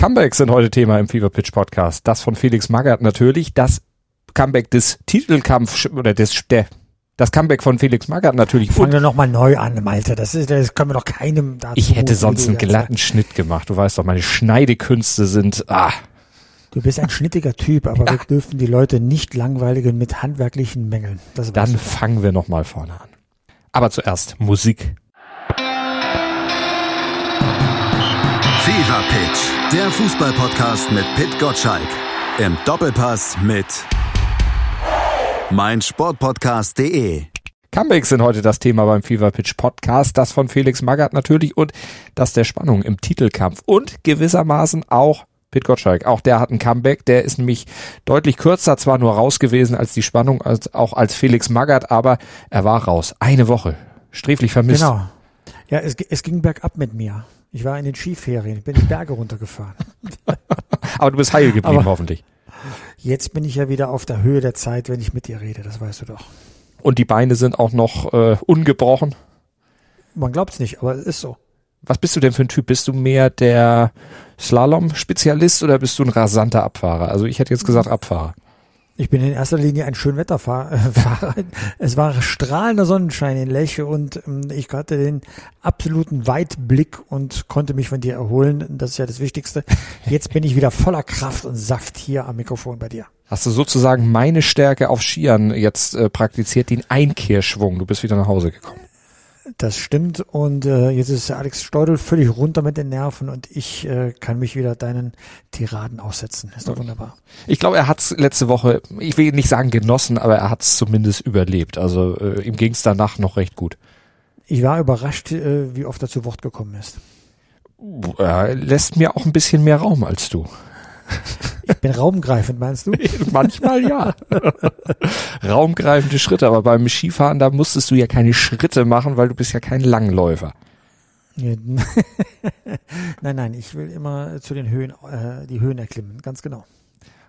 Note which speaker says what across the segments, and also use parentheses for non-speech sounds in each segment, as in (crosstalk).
Speaker 1: Comebacks sind heute Thema im Fever Pitch Podcast. Das von Felix Magath natürlich, das Comeback des Titelkampf oder des der das Comeback von Felix Magath natürlich.
Speaker 2: Fangen wir nochmal neu an, Malte. Das, ist, das können wir doch keinem dazu.
Speaker 1: Ich hätte sonst einen glatten Schnitt gemacht. Du weißt doch, meine Schneidekünste sind, ah.
Speaker 2: Du bist ein schnittiger Typ, aber ja. wir dürfen die Leute nicht langweiligen mit handwerklichen Mängeln.
Speaker 1: Dann fangen wir nochmal vorne an. Aber zuerst Musik.
Speaker 3: Der Fußballpodcast mit Pit Gottschalk. Im Doppelpass mit meinsportpodcast.de.
Speaker 1: Comebacks sind heute das Thema beim Fever Pitch Podcast, das von Felix Magath natürlich und das der Spannung im Titelkampf und gewissermaßen auch Pit Gottschalk. Auch der hat ein Comeback, der ist nämlich deutlich kürzer, zwar nur raus gewesen als die Spannung, als auch als Felix Magath, aber er war raus. Eine Woche. Sträflich vermisst.
Speaker 2: Genau. Ja, es, es ging bergab mit mir. Ich war in den Skiferien, ich bin die Berge runtergefahren. (laughs)
Speaker 1: aber du bist heil geblieben, aber hoffentlich.
Speaker 2: Jetzt bin ich ja wieder auf der Höhe der Zeit, wenn ich mit dir rede, das weißt du doch.
Speaker 1: Und die Beine sind auch noch äh, ungebrochen?
Speaker 2: Man glaubt es nicht, aber es ist so.
Speaker 1: Was bist du denn für ein Typ? Bist du mehr der Slalom-Spezialist oder bist du ein rasanter Abfahrer? Also ich hätte jetzt gesagt Abfahrer.
Speaker 2: Ich bin in erster Linie ein Schönwetterfahrer. (laughs) es war strahlender Sonnenschein in Lech und ähm, ich hatte den absoluten Weitblick und konnte mich von dir erholen. Das ist ja das Wichtigste. Jetzt bin ich wieder voller Kraft und Saft hier am Mikrofon bei dir.
Speaker 1: Hast du sozusagen meine Stärke auf Skiern jetzt äh, praktiziert, den Einkehrschwung. Du bist wieder nach Hause gekommen.
Speaker 2: Das stimmt und äh, jetzt ist Alex Steudel völlig runter mit den Nerven und ich äh, kann mich wieder deinen Tiraden aussetzen. Ist doch wunderbar.
Speaker 1: Ich glaube, er hat es letzte Woche, ich will nicht sagen genossen, aber er hat es zumindest überlebt. Also äh, ihm ging es danach noch recht gut.
Speaker 2: Ich war überrascht, äh, wie oft er zu Wort gekommen ist.
Speaker 1: Er lässt mir auch ein bisschen mehr Raum als du.
Speaker 2: Ich bin raumgreifend, meinst du? (laughs)
Speaker 1: Manchmal ja. (laughs) Raumgreifende Schritte, aber beim Skifahren, da musstest du ja keine Schritte machen, weil du bist ja kein Langläufer. (laughs)
Speaker 2: nein, nein, ich will immer zu den Höhen, äh, die Höhen erklimmen, ganz genau.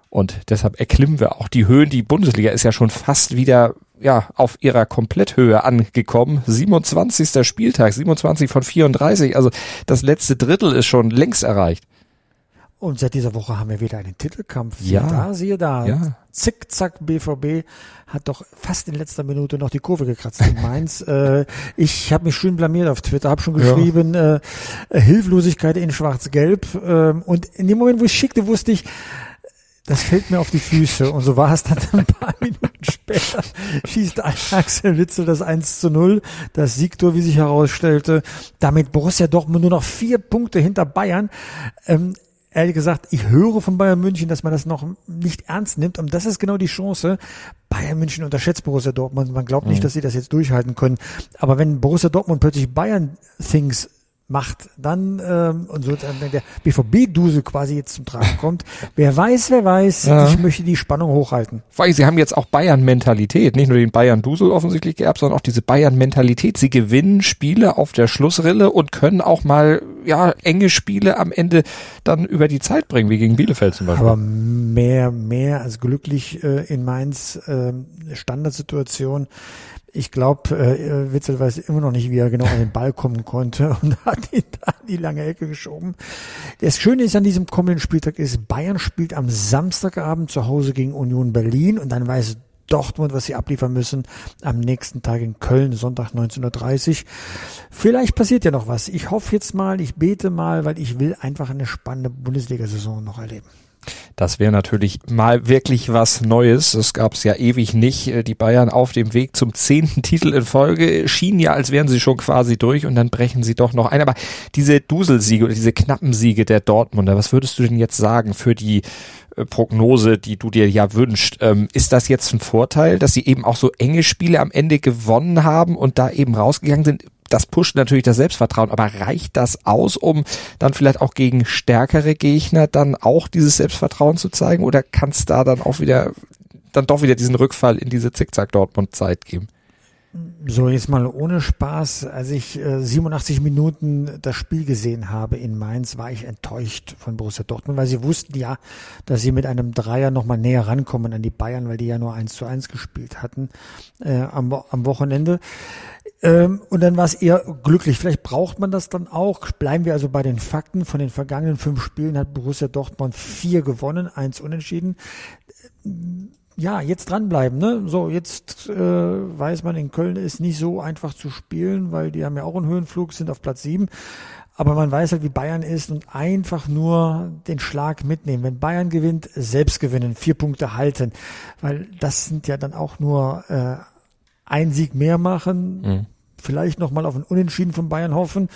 Speaker 1: Und deshalb erklimmen wir auch die Höhen. Die Bundesliga ist ja schon fast wieder ja, auf ihrer Kompletthöhe angekommen. 27. Spieltag, 27 von 34. Also das letzte Drittel ist schon längst erreicht.
Speaker 2: Und seit dieser Woche haben wir wieder einen Titelkampf.
Speaker 1: Ja.
Speaker 2: Siehe da, siehe da.
Speaker 1: Ja.
Speaker 2: Zickzack, BVB hat doch fast in letzter Minute noch die Kurve gekratzt in Mainz. (laughs) äh, ich habe mich schön blamiert auf Twitter, habe schon geschrieben, ja. äh, Hilflosigkeit in schwarz-gelb. Äh, und in dem Moment, wo ich schickte, wusste ich, das fällt mir auf die Füße. Und so war es dann ein paar (laughs) Minuten später. Schießt Axel Witzel das 1 zu 0. Das Siegtor, wie sich herausstellte. Damit Borussia Dortmund nur noch vier Punkte hinter Bayern. Ähm, ehrlich gesagt, ich höre von Bayern München, dass man das noch nicht ernst nimmt. Und das ist genau die Chance. Bayern München unterschätzt Borussia Dortmund. Man glaubt nicht, mhm. dass sie das jetzt durchhalten können. Aber wenn Borussia Dortmund plötzlich Bayern Things macht, dann ähm, und so wenn der BVB-Dusel quasi jetzt zum Tragen kommt. wer weiß, wer weiß, ja. ich möchte die Spannung hochhalten.
Speaker 1: Vor allem, sie haben jetzt auch Bayern-Mentalität, nicht nur den Bayern-Dusel offensichtlich geerbt, sondern auch diese Bayern-Mentalität. Sie gewinnen Spiele auf der Schlussrille und können auch mal ja enge Spiele am Ende dann über die Zeit bringen, wie gegen Bielefeld zum Beispiel.
Speaker 2: Aber mehr, mehr als glücklich äh, in Mainz äh, Standardsituation ich glaube, äh, Witzel weiß immer noch nicht, wie er genau an den Ball kommen konnte (laughs) und hat ihn da in die lange Ecke geschoben. Das Schöne ist an diesem kommenden Spieltag ist, Bayern spielt am Samstagabend zu Hause gegen Union Berlin und dann weiß Dortmund, was sie abliefern müssen, am nächsten Tag in Köln, Sonntag 19.30 Vielleicht passiert ja noch was. Ich hoffe jetzt mal, ich bete mal, weil ich will einfach eine spannende Bundesliga-Saison noch erleben.
Speaker 1: Das wäre natürlich mal wirklich was Neues. Das gab es ja ewig nicht. Äh, die Bayern auf dem Weg zum zehnten (laughs) Titel in Folge schienen ja, als wären sie schon quasi durch und dann brechen sie doch noch ein. Aber diese Duselsiege oder diese knappen Siege der Dortmunder, was würdest du denn jetzt sagen für die äh, Prognose, die du dir ja wünscht. Ähm, ist das jetzt ein Vorteil, dass sie eben auch so enge Spiele am Ende gewonnen haben und da eben rausgegangen sind? Das pusht natürlich das Selbstvertrauen, aber reicht das aus, um dann vielleicht auch gegen stärkere Gegner dann auch dieses Selbstvertrauen zu zeigen oder kann es da dann auch wieder, dann doch wieder diesen Rückfall in diese Zickzack-Dortmund-Zeit geben?
Speaker 2: So, jetzt mal ohne Spaß. Als ich äh, 87 Minuten das Spiel gesehen habe in Mainz, war ich enttäuscht von Borussia Dortmund, weil sie wussten ja, dass sie mit einem Dreier nochmal näher rankommen an die Bayern, weil die ja nur eins zu eins gespielt hatten äh, am, am Wochenende Ähm, und dann war es eher glücklich. Vielleicht braucht man das dann auch. Bleiben wir also bei den Fakten. Von den vergangenen fünf Spielen hat Borussia Dortmund vier gewonnen, eins unentschieden. Ja, jetzt dranbleiben. Ne? So, jetzt äh, weiß man, in Köln ist nicht so einfach zu spielen, weil die haben ja auch einen Höhenflug, sind auf Platz sieben. Aber man weiß halt, wie Bayern ist und einfach nur den Schlag mitnehmen. Wenn Bayern gewinnt, selbst gewinnen, vier Punkte halten. Weil das sind ja dann auch nur äh, ein Sieg mehr machen, mhm. vielleicht nochmal auf ein Unentschieden von Bayern hoffen,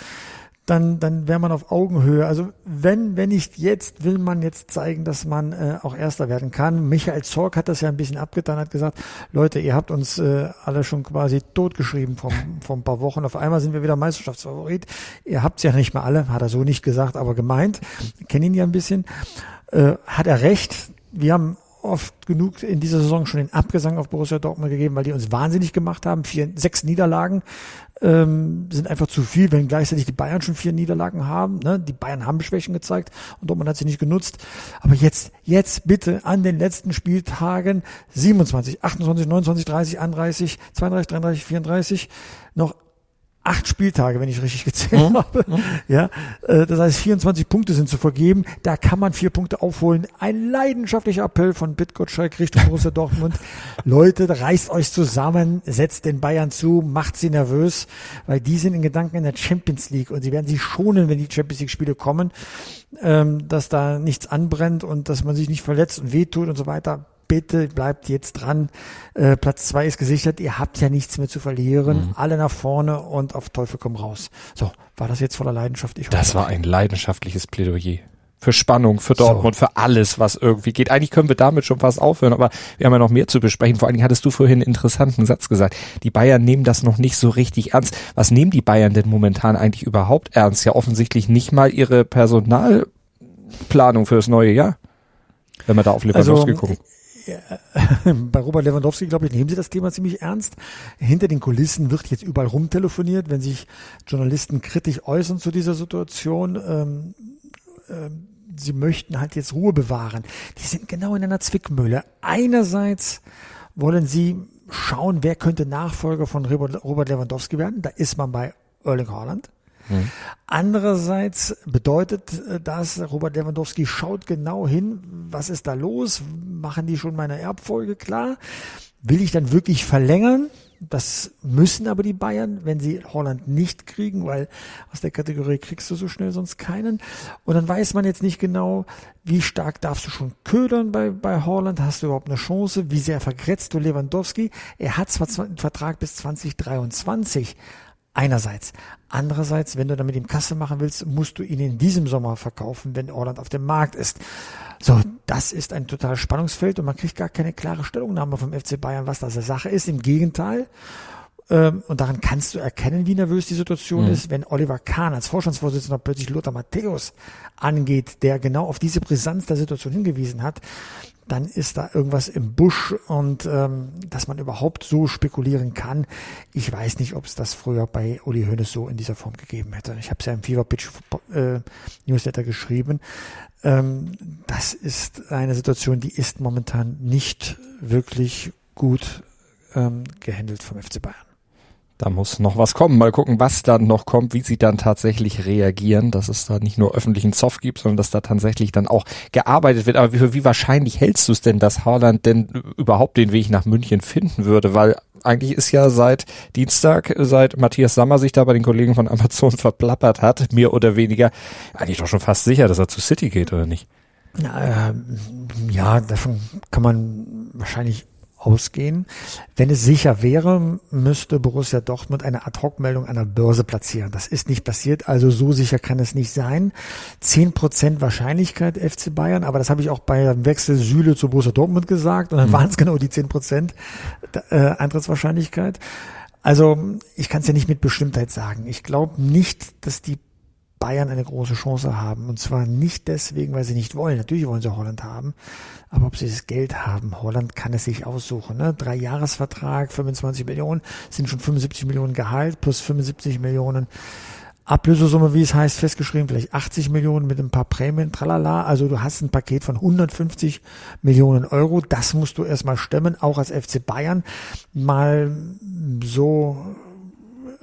Speaker 2: dann, dann wäre man auf Augenhöhe. Also wenn, wenn nicht jetzt, will man jetzt zeigen, dass man äh, auch Erster werden kann. Michael Zorg hat das ja ein bisschen abgetan, hat gesagt, Leute, ihr habt uns äh, alle schon quasi totgeschrieben vor, vor ein paar Wochen. Auf einmal sind wir wieder Meisterschaftsfavorit. Ihr habt's ja nicht mal alle, hat er so nicht gesagt, aber gemeint. Kennen ihn ja ein bisschen. Äh, hat er recht. Wir haben oft genug in dieser Saison schon den Abgesang auf Borussia Dortmund gegeben, weil die uns wahnsinnig gemacht haben. Vier, sechs Niederlagen ähm, sind einfach zu viel, wenn gleichzeitig die Bayern schon vier Niederlagen haben. Ne? Die Bayern haben Schwächen gezeigt und Dortmund hat sie nicht genutzt. Aber jetzt, jetzt bitte an den letzten Spieltagen 27, 28, 29, 30, 31, 32, 33, 34 noch acht Spieltage, wenn ich richtig gezählt mhm. habe. Mhm. Ja, äh, das heißt 24 Punkte sind zu vergeben. Da kann man vier Punkte aufholen. Ein leidenschaftlicher Appell von Bitgottschalk Richtung Borussia (laughs) Dortmund. Leute, reißt euch zusammen, setzt den Bayern zu, macht sie nervös, weil die sind in Gedanken in der Champions League und sie werden sich schonen, wenn die Champions League Spiele kommen, ähm, dass da nichts anbrennt und dass man sich nicht verletzt und wehtut und so weiter bitte bleibt jetzt dran. Äh, Platz zwei ist gesichert. Ihr habt ja nichts mehr zu verlieren. Mhm. Alle nach vorne und auf Teufel komm raus. So, war das jetzt voller Leidenschaft?
Speaker 1: Ich das war ein leidenschaftliches Plädoyer. Für Spannung, für Dortmund, so. für alles, was irgendwie geht. Eigentlich können wir damit schon fast aufhören, aber wir haben ja noch mehr zu besprechen. Vor allen Dingen hattest du vorhin einen interessanten Satz gesagt. Die Bayern nehmen das noch nicht so richtig ernst. Was nehmen die Bayern denn momentan eigentlich überhaupt ernst? Ja, offensichtlich nicht mal ihre Personalplanung für das neue Jahr. Wenn wir da auf Lewandowski also, gucken
Speaker 2: bei Robert Lewandowski, glaube ich, nehmen sie das Thema ziemlich ernst. Hinter den Kulissen wird jetzt überall rumtelefoniert, wenn sich Journalisten kritisch äußern zu dieser Situation. Ähm, ähm, sie möchten halt jetzt Ruhe bewahren. Die sind genau in einer Zwickmühle. Einerseits wollen sie schauen, wer könnte Nachfolger von Robert Lewandowski werden. Da ist man bei Erling Haaland. Mhm. Andererseits bedeutet äh, das, Robert Lewandowski schaut genau hin, was ist da los? Machen die schon meine Erbfolge klar? Will ich dann wirklich verlängern? Das müssen aber die Bayern, wenn sie Holland nicht kriegen, weil aus der Kategorie kriegst du so schnell sonst keinen. Und dann weiß man jetzt nicht genau, wie stark darfst du schon ködern bei, bei Holland? Hast du überhaupt eine Chance? Wie sehr vergrätzt du Lewandowski? Er hat zwar einen Vertrag bis 2023, Einerseits. Andererseits, wenn du damit ihm Kasse machen willst, musst du ihn in diesem Sommer verkaufen, wenn Orland auf dem Markt ist. So, das ist ein totales Spannungsfeld und man kriegt gar keine klare Stellungnahme vom FC Bayern, was da Sache ist. Im Gegenteil. Ähm, und daran kannst du erkennen, wie nervös die Situation mhm. ist, wenn Oliver Kahn als Vorstandsvorsitzender plötzlich Lothar Matthäus angeht, der genau auf diese Brisanz der Situation hingewiesen hat dann ist da irgendwas im Busch und ähm, dass man überhaupt so spekulieren kann. Ich weiß nicht, ob es das früher bei Uli Hoeneß so in dieser Form gegeben hätte. Ich habe es ja im Fever Pitch äh, Newsletter geschrieben. Ähm, das ist eine Situation, die ist momentan nicht wirklich gut ähm, gehandelt vom FC Bayern.
Speaker 1: Da muss noch was kommen. Mal gucken, was dann noch kommt, wie sie dann tatsächlich reagieren, dass es da nicht nur öffentlichen Zoff gibt, sondern dass da tatsächlich dann auch gearbeitet wird. Aber wie, wie wahrscheinlich hältst du es denn, dass Haaland denn überhaupt den Weg nach München finden würde? Weil eigentlich ist ja seit Dienstag, seit Matthias Sammer sich da bei den Kollegen von Amazon (laughs) verplappert hat, mehr oder weniger, eigentlich doch schon fast sicher, dass er zu City geht, oder nicht?
Speaker 2: Ja, äh, ja davon kann man wahrscheinlich ausgehen. Wenn es sicher wäre, müsste Borussia Dortmund eine Ad-Hoc-Meldung an der Börse platzieren. Das ist nicht passiert, also so sicher kann es nicht sein. Zehn Prozent Wahrscheinlichkeit FC Bayern, aber das habe ich auch beim Wechsel Süle zu Borussia Dortmund gesagt und dann mhm. waren es genau die zehn Prozent äh, Eintrittswahrscheinlichkeit. Also ich kann es ja nicht mit Bestimmtheit sagen. Ich glaube nicht, dass die Bayern eine große Chance haben. Und zwar nicht deswegen, weil sie nicht wollen. Natürlich wollen sie Holland haben. Aber ob sie das Geld haben, Holland kann es sich aussuchen. Ne? Drei Jahresvertrag, 25 Millionen, sind schon 75 Millionen Gehalt plus 75 Millionen Ablösesumme, wie es heißt, festgeschrieben, vielleicht 80 Millionen mit ein paar Prämien, tralala. Also du hast ein Paket von 150 Millionen Euro. Das musst du erstmal stemmen, auch als FC Bayern. Mal so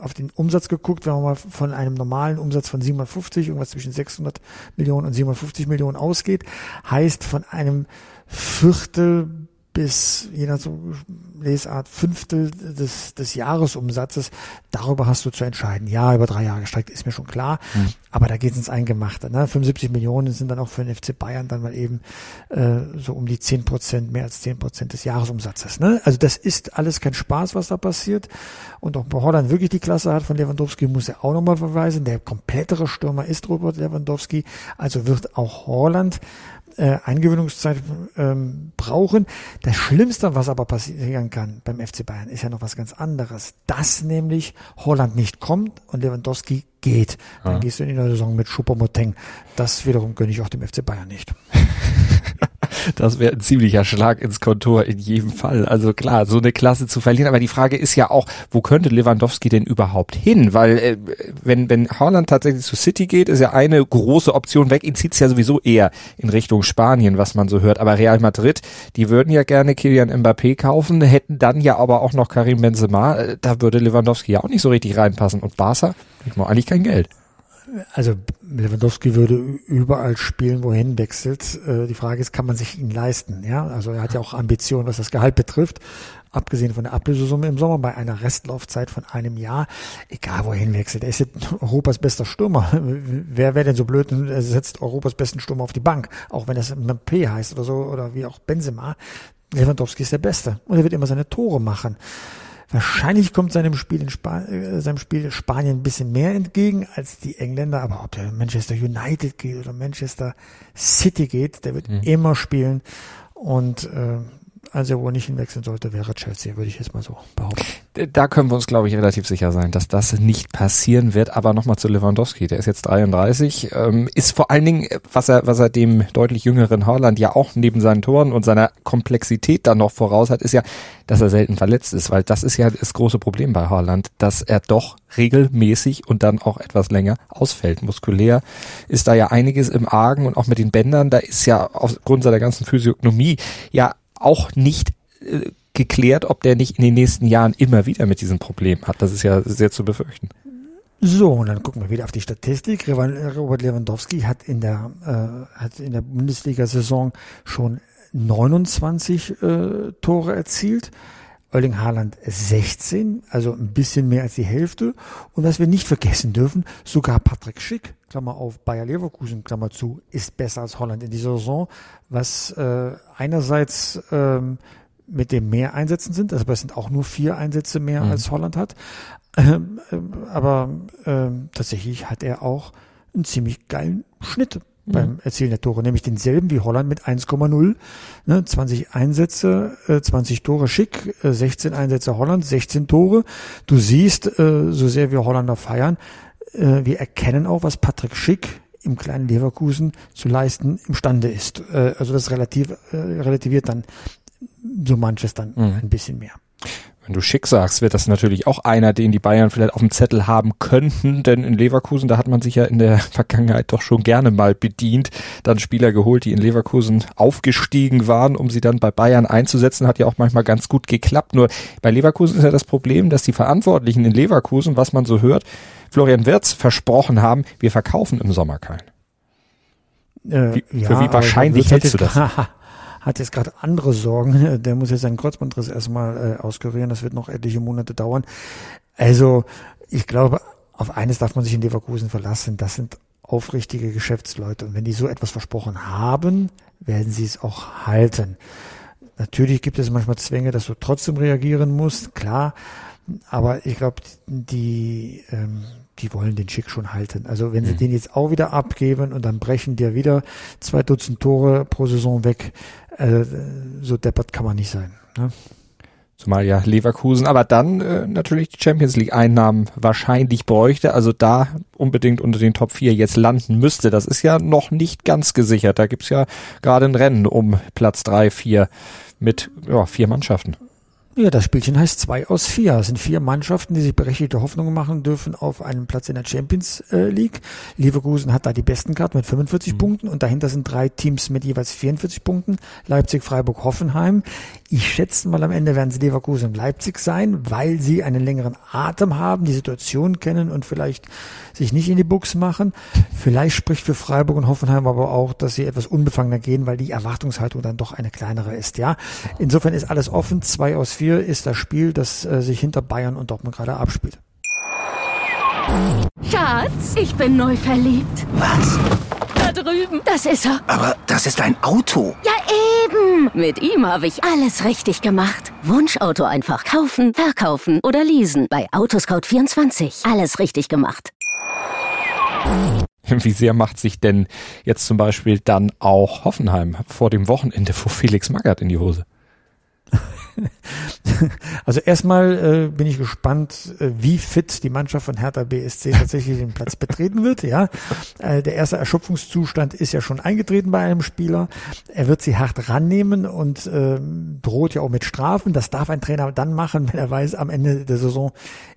Speaker 2: auf den Umsatz geguckt, wenn man mal von einem normalen Umsatz von 750, irgendwas zwischen 600 Millionen und 750 Millionen ausgeht, heißt von einem Viertel bis je nach so Lesart Fünftel des, des Jahresumsatzes. Darüber hast du zu entscheiden. Ja, über drei Jahre gestreckt ist mir schon klar. Mhm. Aber da geht es ins Eingemachte. Ne? 75 Millionen sind dann auch für den FC Bayern dann mal eben äh, so um die 10 Prozent, mehr als 10 Prozent des Jahresumsatzes. Ne? Also das ist alles kein Spaß, was da passiert. Und ob Holland wirklich die Klasse hat von Lewandowski, muss er auch nochmal verweisen. Der komplettere Stürmer ist Robert Lewandowski. Also wird auch Holland äh, Eingewöhnungszeit ähm, brauchen. Das Schlimmste, was aber passieren kann beim FC Bayern, ist ja noch was ganz anderes. Dass nämlich Holland nicht kommt und Lewandowski geht. Dann ja. gehst du in die Saison mit Schuppermoteng. Das wiederum gönne ich auch dem FC Bayern nicht. (laughs)
Speaker 1: Das wäre ein ziemlicher Schlag ins Kontor in jedem Fall. Also klar, so eine Klasse zu verlieren. Aber die Frage ist ja auch, wo könnte Lewandowski denn überhaupt hin? Weil äh, wenn, wenn Holland tatsächlich zu City geht, ist ja eine große Option weg. Ihn zieht es ja sowieso eher in Richtung Spanien, was man so hört. Aber Real Madrid, die würden ja gerne Kylian Mbappé kaufen, hätten dann ja aber auch noch Karim Benzema. Äh, da würde Lewandowski ja auch nicht so richtig reinpassen. Und Barca, ich mal eigentlich kein Geld
Speaker 2: also Lewandowski würde überall spielen, wohin wechselt. Äh, die Frage ist, kann man sich ihn leisten? Ja, also er hat ja auch Ambitionen, was das Gehalt betrifft. Abgesehen von der Ablösesumme im Sommer bei einer Restlaufzeit von einem Jahr, egal wohin wechselt. Er ist Europas bester Stürmer. (laughs) Wer wäre denn so blöd und setzt Europas besten Stürmer auf die Bank? Auch wenn das Mbappé heißt oder so oder wie auch Benzema. Lewandowski ist der Beste und er wird immer seine Tore machen. Wahrscheinlich kommt seinem Spiel in Spa äh, seinem Spiel Spanien ein bisschen mehr entgegen als die Engländer, aber ob der Manchester United geht oder Manchester City geht, der wird mhm. immer spielen und äh, also wo nicht hinwechseln sollte, wäre Chelsea, würde ich jetzt mal so behaupten.
Speaker 1: Da können wir uns, glaube ich, relativ sicher sein, dass das nicht passieren wird. Aber nochmal zu Lewandowski, der ist jetzt 33, ähm, ist vor allen Dingen, was er, was er dem deutlich jüngeren Haaland ja auch neben seinen Toren und seiner Komplexität dann noch voraus hat, ist ja, dass er selten verletzt ist, weil das ist ja das große Problem bei Haaland, dass er doch regelmäßig und dann auch etwas länger ausfällt. Muskulär ist da ja einiges im Argen und auch mit den Bändern, da ist ja aufgrund seiner ganzen Physiognomie ja auch nicht äh, geklärt, ob der nicht in den nächsten Jahren immer wieder mit diesem Problem hat. Das ist ja sehr zu befürchten.
Speaker 2: So, und dann gucken wir wieder auf die Statistik. Robert Lewandowski hat in der, äh, hat in der Bundesliga-Saison schon 29 äh, Tore erzielt. Erling Haaland 16, also ein bisschen mehr als die Hälfte. Und was wir nicht vergessen dürfen, sogar Patrick Schick, Klammer auf Bayer Leverkusen, Klammer zu, ist besser als Holland in dieser Saison, was äh, einerseits ähm, mit dem mehr Einsätzen sind, also es sind auch nur vier Einsätze mehr mhm. als Holland hat, ähm, ähm, aber ähm, tatsächlich hat er auch einen ziemlich geilen Schnitt beim Erzielen der Tore, nämlich denselben wie Holland mit 1,0. Ne, 20 Einsätze, äh, 20 Tore schick, äh, 16 Einsätze Holland, 16 Tore. Du siehst, äh, so sehr wir Holländer feiern, äh, wir erkennen auch, was Patrick Schick im kleinen Leverkusen zu leisten imstande ist. Äh, also das relativ, äh, relativiert dann so manches dann mhm. ein bisschen mehr.
Speaker 1: Wenn du schick sagst, wird das natürlich auch einer, den die Bayern vielleicht auf dem Zettel haben könnten, denn in Leverkusen, da hat man sich ja in der (laughs) Vergangenheit doch schon gerne mal bedient, dann Spieler geholt, die in Leverkusen aufgestiegen waren, um sie dann bei Bayern einzusetzen, hat ja auch manchmal ganz gut geklappt. Nur bei Leverkusen ist ja das Problem, dass die Verantwortlichen in Leverkusen, was man so hört, Florian Wirz versprochen haben, wir verkaufen im Sommer keinen. Äh, wie, ja, für wie wahrscheinlich hältst du das? (laughs)
Speaker 2: hat jetzt gerade andere Sorgen. (laughs) Der muss jetzt seinen Kreuzbandriss erstmal äh, auskurieren. Das wird noch etliche Monate dauern. Also ich glaube, auf eines darf man sich in Leverkusen verlassen. Das sind aufrichtige Geschäftsleute. Und wenn die so etwas versprochen haben, werden sie es auch halten. Natürlich gibt es manchmal Zwänge, dass du trotzdem reagieren musst, klar. Aber ich glaube, die, ähm, die wollen den Schick schon halten. Also wenn sie mhm. den jetzt auch wieder abgeben und dann brechen dir wieder zwei Dutzend Tore pro Saison weg, äh, so deppert kann man nicht sein. Ne?
Speaker 1: Zumal ja Leverkusen, aber dann äh, natürlich die Champions League Einnahmen wahrscheinlich bräuchte, also da unbedingt unter den Top 4 jetzt landen müsste. Das ist ja noch nicht ganz gesichert. Da gibt's ja gerade ein Rennen um Platz 3, 4 mit ja, vier Mannschaften.
Speaker 2: Ja, das Spielchen heißt zwei aus vier. Es sind vier Mannschaften, die sich berechtigte Hoffnungen machen dürfen auf einen Platz in der Champions äh, League. Leverkusen hat da die besten Karten mit 45 mhm. Punkten und dahinter sind drei Teams mit jeweils 44 Punkten. Leipzig, Freiburg, Hoffenheim. Ich schätze mal am Ende werden es Leverkusen und Leipzig sein, weil sie einen längeren Atem haben, die Situation kennen und vielleicht sich nicht in die Buchs machen. Vielleicht spricht für Freiburg und Hoffenheim aber auch, dass sie etwas unbefangener gehen, weil die Erwartungshaltung dann doch eine kleinere ist. Ja, insofern ist alles offen. Zwei aus vier ist das Spiel, das äh, sich hinter Bayern und Dortmund gerade abspielt.
Speaker 4: Schatz, ich bin neu verliebt.
Speaker 5: Was?
Speaker 4: Da drüben. Das ist er.
Speaker 5: Aber das ist ein Auto.
Speaker 4: Ja, eben. Mit ihm habe ich alles richtig gemacht. Wunschauto einfach kaufen, verkaufen oder leasen. Bei Autoscout24. Alles richtig gemacht. (laughs)
Speaker 1: Wie sehr macht sich denn jetzt zum Beispiel dann auch Hoffenheim vor dem Wochenende vor Felix Magath in die Hose? (laughs)
Speaker 2: Also erstmal äh, bin ich gespannt, äh, wie fit die Mannschaft von Hertha BSC tatsächlich den Platz betreten wird. Ja, äh, der erste Erschöpfungszustand ist ja schon eingetreten bei einem Spieler. Er wird sie hart rannehmen und äh, droht ja auch mit Strafen. Das darf ein Trainer dann machen, wenn er weiß, am Ende der Saison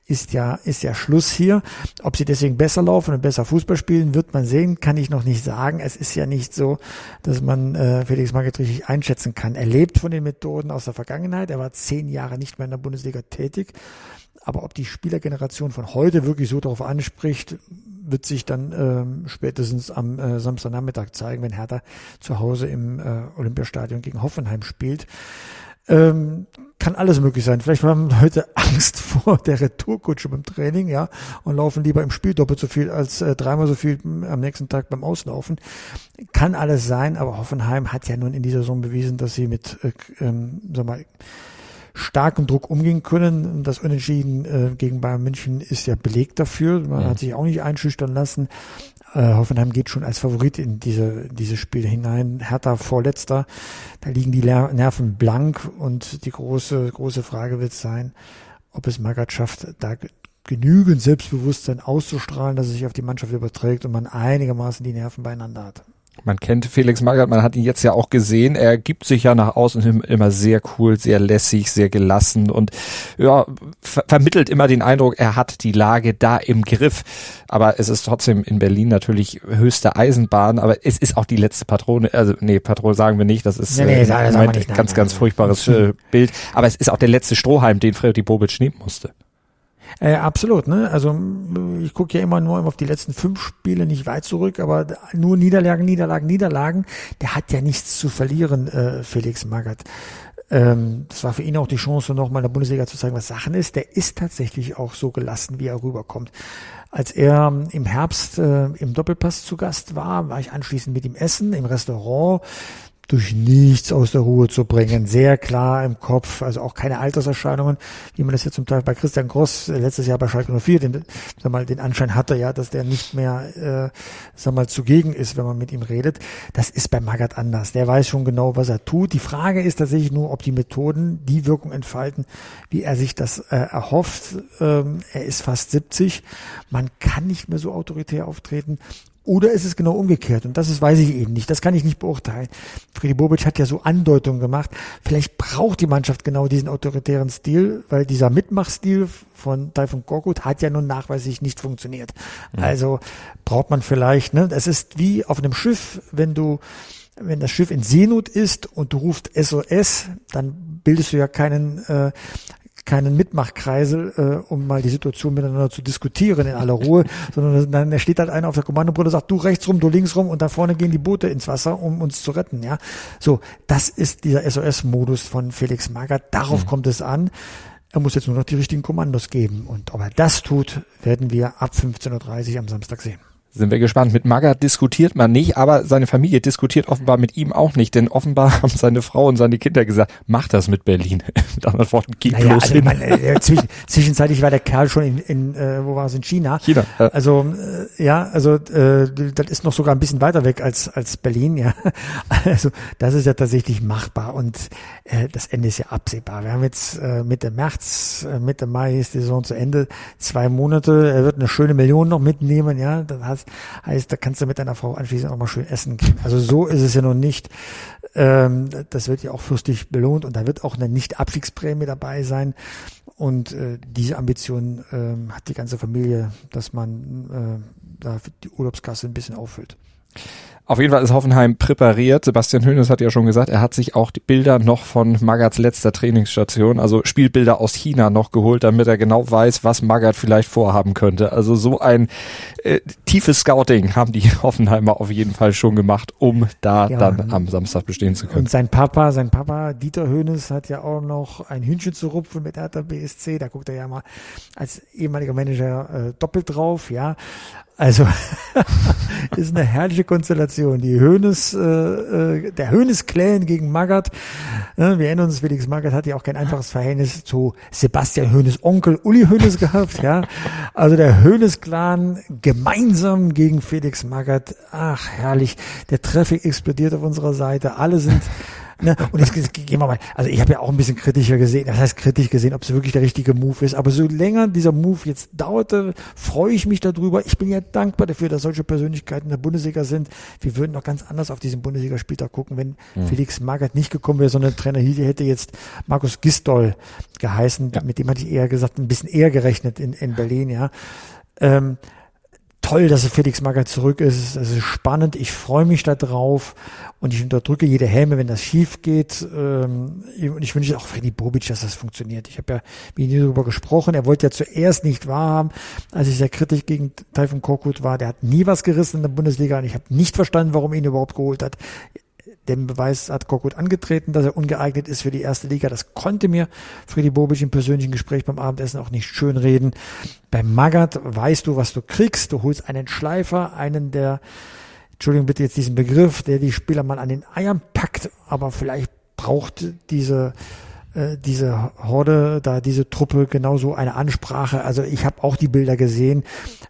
Speaker 2: ist ja, ist ja Schluss hier. Ob sie deswegen besser laufen und besser Fußball spielen, wird man sehen, kann ich noch nicht sagen. Es ist ja nicht so, dass man äh, Felix Magath richtig einschätzen kann. Er lebt von den Methoden aus der Vergangenheit. Er war zehn Jahre nicht mehr in der Bundesliga tätig. Aber ob die Spielergeneration von heute wirklich so darauf anspricht, wird sich dann ähm, spätestens am äh, Samstagnachmittag zeigen, wenn Hertha zu Hause im äh, Olympiastadion gegen Hoffenheim spielt. Ähm, kann alles möglich sein. Vielleicht haben Leute (laughs) Angst vor der Retourkutsche beim Training, ja, und laufen lieber im Spiel doppelt so viel als äh, dreimal so viel am nächsten Tag beim Auslaufen. Kann alles sein, aber Hoffenheim hat ja nun in dieser Saison bewiesen, dass sie mit, äh, ähm, sag mal, starkem Druck umgehen können. Das Unentschieden äh, gegen Bayern München ist ja belegt dafür. Man ja. hat sich auch nicht einschüchtern lassen. Äh, Hoffenheim geht schon als Favorit in diese, diese Spiele hinein. Hertha vorletzter. Da liegen die Nerven blank und die große, große Frage wird sein, ob es Magath schafft, da genügend Selbstbewusstsein auszustrahlen, dass es sich auf die Mannschaft überträgt und man einigermaßen die Nerven beieinander hat.
Speaker 1: Man kennt Felix Magath, man hat ihn jetzt ja auch gesehen. Er gibt sich ja nach außen immer sehr cool, sehr lässig, sehr gelassen und ja, ver vermittelt immer den Eindruck, er hat die Lage da im Griff. Aber es ist trotzdem in Berlin natürlich höchste Eisenbahn, aber es ist auch die letzte Patrone, also nee, Patrone sagen wir nicht, das ist nee, nee, äh, das ein ganz, ganz, ganz furchtbares äh, Bild. Aber es ist auch der letzte Strohhalm, den Freddy Bobic nehmen musste.
Speaker 2: Äh, absolut, ne? Also ich gucke ja immer nur auf die letzten fünf Spiele nicht weit zurück, aber nur Niederlagen, Niederlagen, Niederlagen. Der hat ja nichts zu verlieren, äh, Felix Magath. Ähm, das war für ihn auch die Chance, nochmal in der Bundesliga zu zeigen, was Sachen ist. Der ist tatsächlich auch so gelassen, wie er rüberkommt. Als er im Herbst äh, im Doppelpass zu Gast war, war ich anschließend mit ihm essen im Restaurant durch nichts aus der Ruhe zu bringen. Sehr klar im Kopf, also auch keine Alterserscheinungen, wie man das jetzt zum Teil bei Christian Gross äh, letztes Jahr bei Schalke 04 den, sag mal, den Anschein hatte, ja, dass der nicht mehr, äh, sag mal, zugegen ist, wenn man mit ihm redet. Das ist bei Magath anders. Der weiß schon genau, was er tut. Die Frage ist tatsächlich nur, ob die Methoden die Wirkung entfalten, wie er sich das äh, erhofft. Ähm, er ist fast 70. Man kann nicht mehr so autoritär auftreten. Oder ist es genau umgekehrt? Und das ist, weiß ich eben nicht. Das kann ich nicht beurteilen. Freddy Bobic hat ja so Andeutungen gemacht. Vielleicht braucht die Mannschaft genau diesen autoritären Stil, weil dieser Mitmachstil von Taifun Korkut hat ja nun nachweislich nicht funktioniert. Mhm. Also braucht man vielleicht, ne? Es ist wie auf einem Schiff, wenn du, wenn das Schiff in Seenot ist und du rufst SOS, dann bildest du ja keinen, äh, keinen Mitmachkreisel, äh, um mal die Situation miteinander zu diskutieren in aller Ruhe, (laughs) sondern dann steht halt einer auf der Kommandobrille und sagt, du rechts rum, du links rum und da vorne gehen die Boote ins Wasser, um uns zu retten. Ja, So, das ist dieser SOS-Modus von Felix Magath. Darauf mhm. kommt es an. Er muss jetzt nur noch die richtigen Kommandos geben. Und ob er das tut, werden wir ab 15.30 Uhr am Samstag sehen
Speaker 1: sind wir gespannt. Mit Magath diskutiert man nicht, aber seine Familie diskutiert offenbar mit ihm auch nicht, denn offenbar (laughs) haben seine Frau und seine Kinder gesagt, mach das mit Berlin. (laughs) mit anderen Worten, geh naja, bloß
Speaker 2: also
Speaker 1: hin.
Speaker 2: Man, äh, zwischen, (laughs) zwischenzeitlich war der Kerl schon in, in äh, wo war es, in China.
Speaker 1: China.
Speaker 2: Ja. Also äh, ja, also äh, das ist noch sogar ein bisschen weiter weg als als Berlin, ja. Also das ist ja tatsächlich machbar und äh, das Ende ist ja absehbar. Wir haben jetzt äh, Mitte März, äh, Mitte Mai ist die Saison zu Ende, zwei Monate. Er wird eine schöne Million noch mitnehmen, ja. Das heißt, heißt, da kannst du mit deiner Frau anschließend auch mal schön essen gehen. Also so ist es ja noch nicht. Ähm, das wird ja auch fürstlich belohnt und da wird auch eine Nicht-Abstiegsprämie dabei sein. Und äh, diese Ambition äh, hat die ganze Familie, dass man äh, da die Urlaubskasse ein bisschen auffüllt.
Speaker 1: Auf jeden Fall ist Hoffenheim präpariert. Sebastian Hönes hat ja schon gesagt, er hat sich auch die Bilder noch von Magats letzter Trainingsstation, also Spielbilder aus China noch geholt, damit er genau weiß, was Magat vielleicht vorhaben könnte. Also so ein äh, tiefes Scouting haben die (laughs) Hoffenheimer auf jeden Fall schon gemacht, um da ja, dann am Samstag bestehen zu können. Und
Speaker 2: sein Papa, sein Papa Dieter Hönes hat ja auch noch ein Hühnchen zu rupfen mit Hertha BSC. Da guckt er ja mal als ehemaliger Manager äh, doppelt drauf, ja. Also (laughs) ist eine herrliche Konstellation. Die Hönes, äh, äh, der Hönes-Clan gegen Magath. Äh, wir erinnern uns, Felix Magath hat ja auch kein einfaches Verhältnis zu Sebastian Hönes Onkel Uli Hönes (laughs) gehabt. Ja, also der Hönes-Clan gemeinsam gegen Felix Magath. Ach herrlich, der Traffic explodiert auf unserer Seite. Alle sind Ne? Und jetzt gehen wir mal, also ich habe ja auch ein bisschen kritischer gesehen, das heißt kritisch gesehen, ob es wirklich der richtige Move ist. Aber so länger dieser Move jetzt dauerte, freue ich mich darüber. Ich bin ja dankbar dafür, dass solche Persönlichkeiten in der Bundesliga sind. Wir würden noch ganz anders auf diesen Bundesligaspieltag gucken, wenn mhm. Felix Magath nicht gekommen wäre, sondern Trainer hier hätte jetzt Markus Gistol geheißen. Ja. Mit dem hatte ich eher gesagt, ein bisschen eher gerechnet in, in Berlin, ja. Ähm, toll, dass Felix Magath zurück ist. Es ist spannend. Ich freue mich da drauf und ich unterdrücke jede Häme, wenn das schief geht. Ähm, und ich wünsche auch Freddy Bobic, dass das funktioniert. Ich habe ja mit ihm darüber gesprochen. Er wollte ja zuerst nicht wahrhaben, als ich sehr kritisch gegen Taifun Korkut war. Der hat nie was gerissen in der Bundesliga und ich habe nicht verstanden, warum ihn überhaupt geholt hat. Den Beweis hat Korkut angetreten, dass er ungeeignet ist für die erste Liga. Das konnte mir Freddy Bobic im persönlichen Gespräch beim Abendessen auch nicht schön reden. Beim Magath weißt du, was du kriegst. Du holst einen Schleifer, einen der, Entschuldigung bitte jetzt diesen Begriff, der die Spieler mal an den Eiern packt, aber vielleicht braucht diese äh, diese Horde, da diese Truppe genauso eine Ansprache. Also ich habe auch die Bilder gesehen.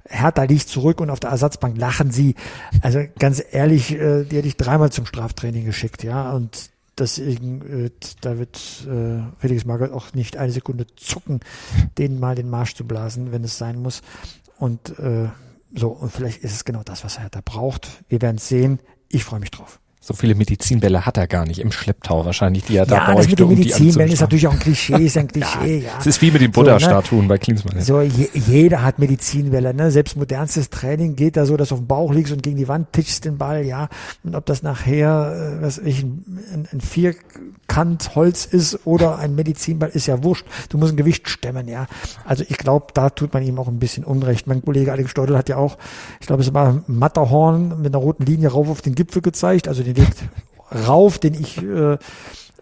Speaker 2: Hertha liegt zurück und auf der Ersatzbank lachen sie. Also ganz ehrlich, äh, die hätte ich dreimal zum Straftraining geschickt, ja. Und deswegen, äh, da wird äh, Felix Magath auch nicht eine Sekunde zucken, denen mal den Marsch zu blasen, wenn es sein muss. Und äh, so, und vielleicht ist es genau das, was Hertha braucht. Wir werden es sehen. Ich freue mich drauf.
Speaker 1: So viele Medizinbälle hat er gar nicht im Schlepptau wahrscheinlich, die er da
Speaker 2: ja, das mit den Medizinbällen ist natürlich auch ein Klischee, ist ein (laughs) Klischee, ja.
Speaker 1: Es ist wie mit den Buddha-Statuen so, ne? bei Klinsmann. Ja.
Speaker 2: So, je, jeder hat Medizinbälle, ne? Selbst modernstes Training geht da so, dass du auf dem Bauch liegst und gegen die Wand tischst den Ball, ja. Und ob das nachher, äh, was ich, ein, ein Vierkant Holz ist oder ein Medizinball, ist ja wurscht. Du musst ein Gewicht stemmen, ja. Also ich glaube, da tut man ihm auch ein bisschen Unrecht. Mein Kollege Alex Steudel hat ja auch, ich glaube, es war Matterhorn mit einer roten Linie rauf auf den Gipfel gezeigt, also den Weg rauf, den ich äh,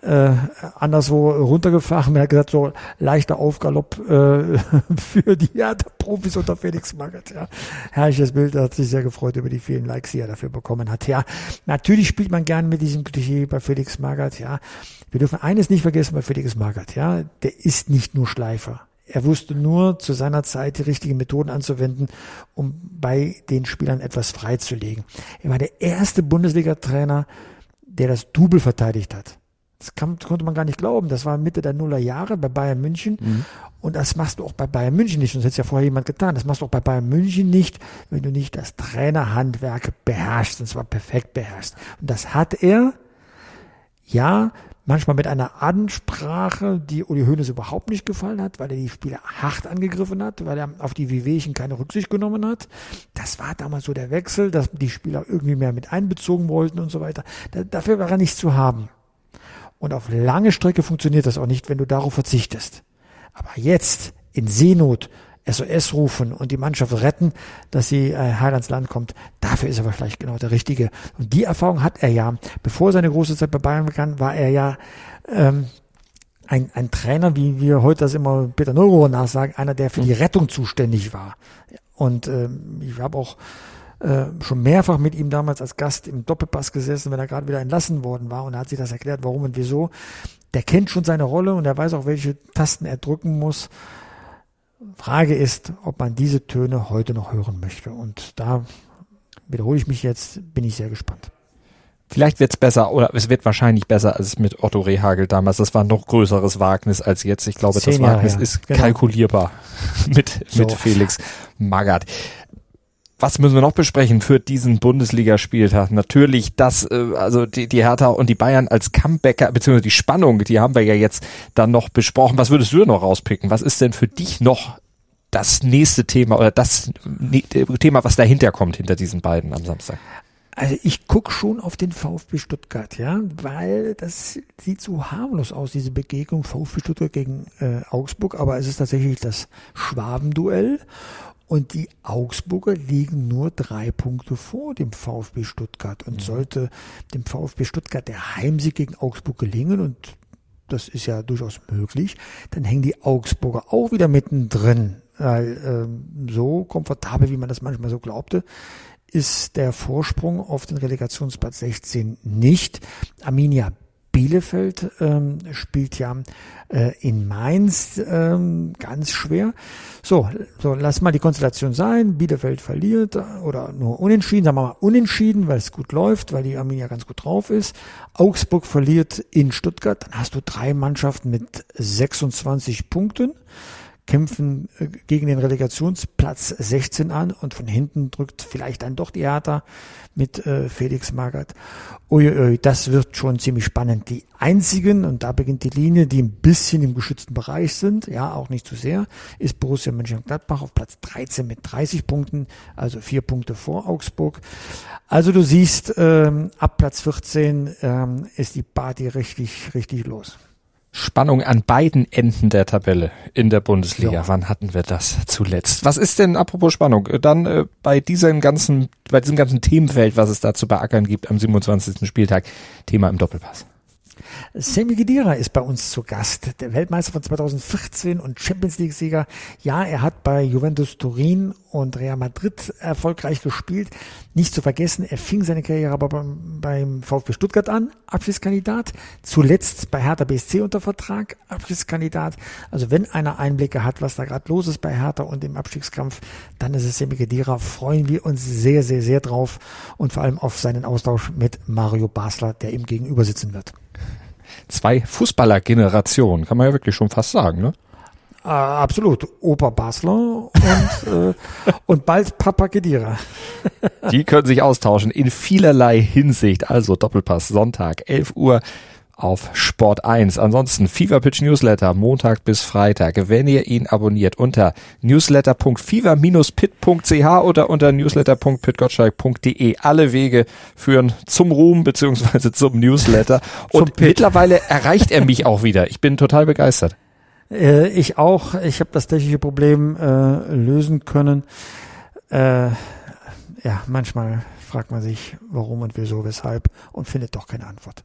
Speaker 2: äh, anderswo runtergefahren bin. Er hat gesagt, so leichter Aufgalopp äh, (laughs) für die ja, Profis unter Felix Magath. Ja. Herrliches Bild, hat sich sehr gefreut über die vielen Likes, die er dafür bekommen hat. Ja, natürlich spielt man gern mit diesem Klischee bei Felix Magath. Ja, wir dürfen eines nicht vergessen bei Felix Magath. Ja, der ist nicht nur Schleifer. Er wusste nur zu seiner Zeit die richtigen Methoden anzuwenden, um bei den Spielern etwas freizulegen. Er war der erste Bundesliga-Trainer, der das Double verteidigt hat. Das kann, konnte man gar nicht glauben. Das war Mitte der Nuller Jahre bei Bayern München. Mhm. Und das machst du auch bei Bayern München nicht. Das hätte ja vorher jemand getan. Das machst du auch bei Bayern München nicht, wenn du nicht das Trainerhandwerk beherrschst. Und zwar perfekt beherrschst. Und das hat er, ja, manchmal mit einer Ansprache, die Uli Hoeneß überhaupt nicht gefallen hat, weil er die Spieler hart angegriffen hat, weil er auf die Wehwehchen keine Rücksicht genommen hat. Das war damals so der Wechsel, dass die Spieler irgendwie mehr mit einbezogen wollten und so weiter. Da, dafür war er nicht zu haben. Und auf lange Strecke funktioniert das auch nicht, wenn du darauf verzichtest. Aber jetzt in Seenot SOS rufen und die Mannschaft retten, dass sie äh, heil ans Land kommt. Dafür ist er vielleicht genau der Richtige. Und die Erfahrung hat er ja. Bevor seine große Zeit bei Bayern begann, war er ja ähm, ein, ein Trainer, wie wir heute das immer Peter Neurohr nachsagen, einer, der für die Rettung zuständig war. Und ähm, ich habe auch äh, schon mehrfach mit ihm damals als Gast im Doppelpass gesessen, wenn er gerade wieder entlassen worden war und er hat sich das erklärt, warum und wieso. Der kennt schon seine Rolle und er weiß auch, welche Tasten er drücken muss. Frage ist, ob man diese Töne heute noch hören möchte. Und da wiederhole ich mich jetzt, bin ich sehr gespannt.
Speaker 1: Vielleicht wird's besser oder es wird wahrscheinlich besser als mit Otto Rehagel damals. Das war ein noch größeres Wagnis als jetzt. Ich glaube, das Wagnis ist genau. kalkulierbar (laughs) mit, so. mit Felix Magath. Was müssen wir noch besprechen für diesen Bundesligaspieltag? Natürlich das, äh, also die, die Hertha und die Bayern als Comebacker, beziehungsweise die Spannung, die haben wir ja jetzt dann noch besprochen. Was würdest du noch rauspicken? Was ist denn für dich noch das nächste Thema oder das Thema, was dahinter kommt, hinter diesen beiden am Samstag?
Speaker 2: Also ich guck schon auf den VfB Stuttgart, ja, weil das sieht so harmlos aus, diese Begegnung VfB Stuttgart gegen äh, Augsburg, aber es ist tatsächlich das Schwabenduell und die Augsburger liegen nur drei Punkte vor dem VfB Stuttgart und mhm. sollte dem VfB Stuttgart der Heimsieg gegen Augsburg gelingen und das ist ja durchaus möglich, dann hängen die Augsburger auch wieder mittendrin. Weil ähm, so komfortabel, wie man das manchmal so glaubte, ist der Vorsprung auf den Relegationsplatz 16 nicht. Arminia Bielefeld ähm, spielt ja äh, in Mainz ähm, ganz schwer. So, so, lass mal die Konstellation sein. Bielefeld verliert oder nur unentschieden, sagen wir mal unentschieden, weil es gut läuft, weil die Arminia ganz gut drauf ist. Augsburg verliert in Stuttgart, dann hast du drei Mannschaften mit 26 Punkten kämpfen äh, gegen den Relegationsplatz 16 an und von hinten drückt vielleicht dann doch die Hertha mit äh, Felix Magath. Uiuiui, das wird schon ziemlich spannend. Die einzigen, und da beginnt die Linie, die ein bisschen im geschützten Bereich sind, ja, auch nicht zu sehr, ist Borussia Mönchengladbach auf Platz 13 mit 30 Punkten, also vier Punkte vor Augsburg. Also du siehst, ähm, ab Platz 14 ähm, ist die Party richtig, richtig los.
Speaker 1: Spannung an beiden Enden der Tabelle in der Bundesliga. Ja. Wann hatten wir das zuletzt? Was ist denn, apropos Spannung, dann äh, bei diesem ganzen, bei diesem ganzen Themenfeld, was es da zu beackern gibt am 27. Spieltag, Thema im Doppelpass?
Speaker 2: Sammy Gedira ist bei uns zu Gast, der Weltmeister von 2014 und Champions League Sieger. Ja, er hat bei Juventus Turin und Real Madrid erfolgreich gespielt. Nicht zu vergessen, er fing seine Karriere aber beim, VfB Stuttgart an, Abschlusskandidat. Zuletzt bei Hertha BSC unter Vertrag, Abschlusskandidat. Also wenn einer Einblicke hat, was da gerade los ist bei Hertha und im Abstiegskampf, dann ist es Sammy Gedira. Freuen wir uns sehr, sehr, sehr drauf und vor allem auf seinen Austausch mit Mario Basler, der ihm gegenüber sitzen wird
Speaker 1: zwei Fußballergenerationen, kann man ja wirklich schon fast sagen, ne?
Speaker 2: Uh, absolut. Opa Basler und, (laughs) äh, und bald Papa Kedira.
Speaker 1: Die können sich austauschen in vielerlei Hinsicht. Also Doppelpass Sonntag, 11 Uhr auf Sport 1. Ansonsten Fever Pitch Newsletter Montag bis Freitag. Wenn ihr ihn abonniert unter newsletter.fever-pit.ch oder unter newsletter.pitgottschalk.de. Alle Wege führen zum Ruhm beziehungsweise (laughs) zum Newsletter. Und zum mittlerweile erreicht er mich auch wieder. Ich bin total begeistert.
Speaker 2: Äh, ich auch. Ich habe das technische Problem äh, lösen können. Äh, ja, manchmal fragt man sich, warum und wieso, weshalb und findet doch keine Antwort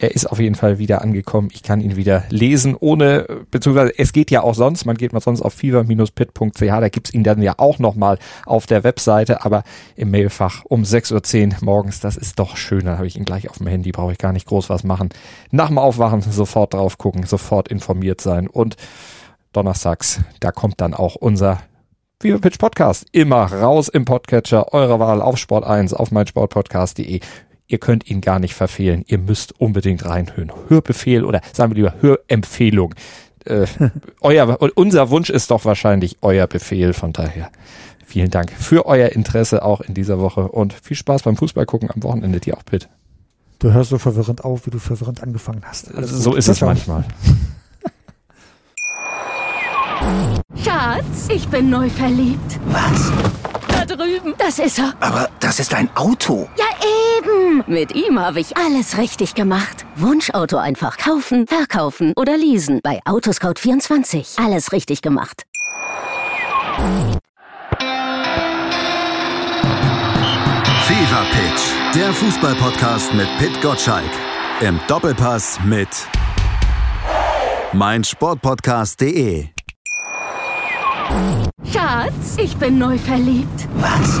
Speaker 1: er ist auf jeden Fall wieder angekommen. Ich kann ihn wieder lesen, ohne, beziehungsweise es geht ja auch sonst, man geht mal sonst auf fever-pit.ch, da gibt's ihn dann ja auch nochmal auf der Webseite, aber im Mailfach um 6.10 Uhr morgens, das ist doch schön, dann habe ich ihn gleich auf dem Handy, brauche ich gar nicht groß was machen. Nach dem Aufwachen sofort drauf gucken, sofort informiert sein und donnerstags, da kommt dann auch unser Fever Pitch Podcast. Immer raus im Podcatcher eurer Wahl auf Sport 1, auf meinsportpodcast.de ihr könnt ihn gar nicht verfehlen. Ihr müsst unbedingt reinhören. Hörbefehl oder sagen wir lieber Hörempfehlung. Äh, (laughs) euer, unser Wunsch ist doch wahrscheinlich euer Befehl. Von daher vielen Dank für euer Interesse auch in dieser Woche und viel Spaß beim Fußball gucken am Wochenende. Dir auch, Pitt.
Speaker 2: Du hörst so verwirrend auf, wie du verwirrend angefangen hast.
Speaker 1: Alles so ist es manchmal. (laughs)
Speaker 4: Schatz, ich bin neu verliebt.
Speaker 5: Was?
Speaker 4: Da drüben. Das ist er.
Speaker 5: Aber das ist ein Auto.
Speaker 4: Ja, eben. Mit ihm habe ich alles richtig gemacht. Wunschauto einfach kaufen, verkaufen oder leasen. Bei Autoscout24. Alles richtig gemacht.
Speaker 3: Fever Pitch. Der Fußballpodcast mit Pit Gottschalk. Im Doppelpass mit meinsportpodcast.de.
Speaker 4: Schatz, ich bin neu verliebt.
Speaker 5: Was?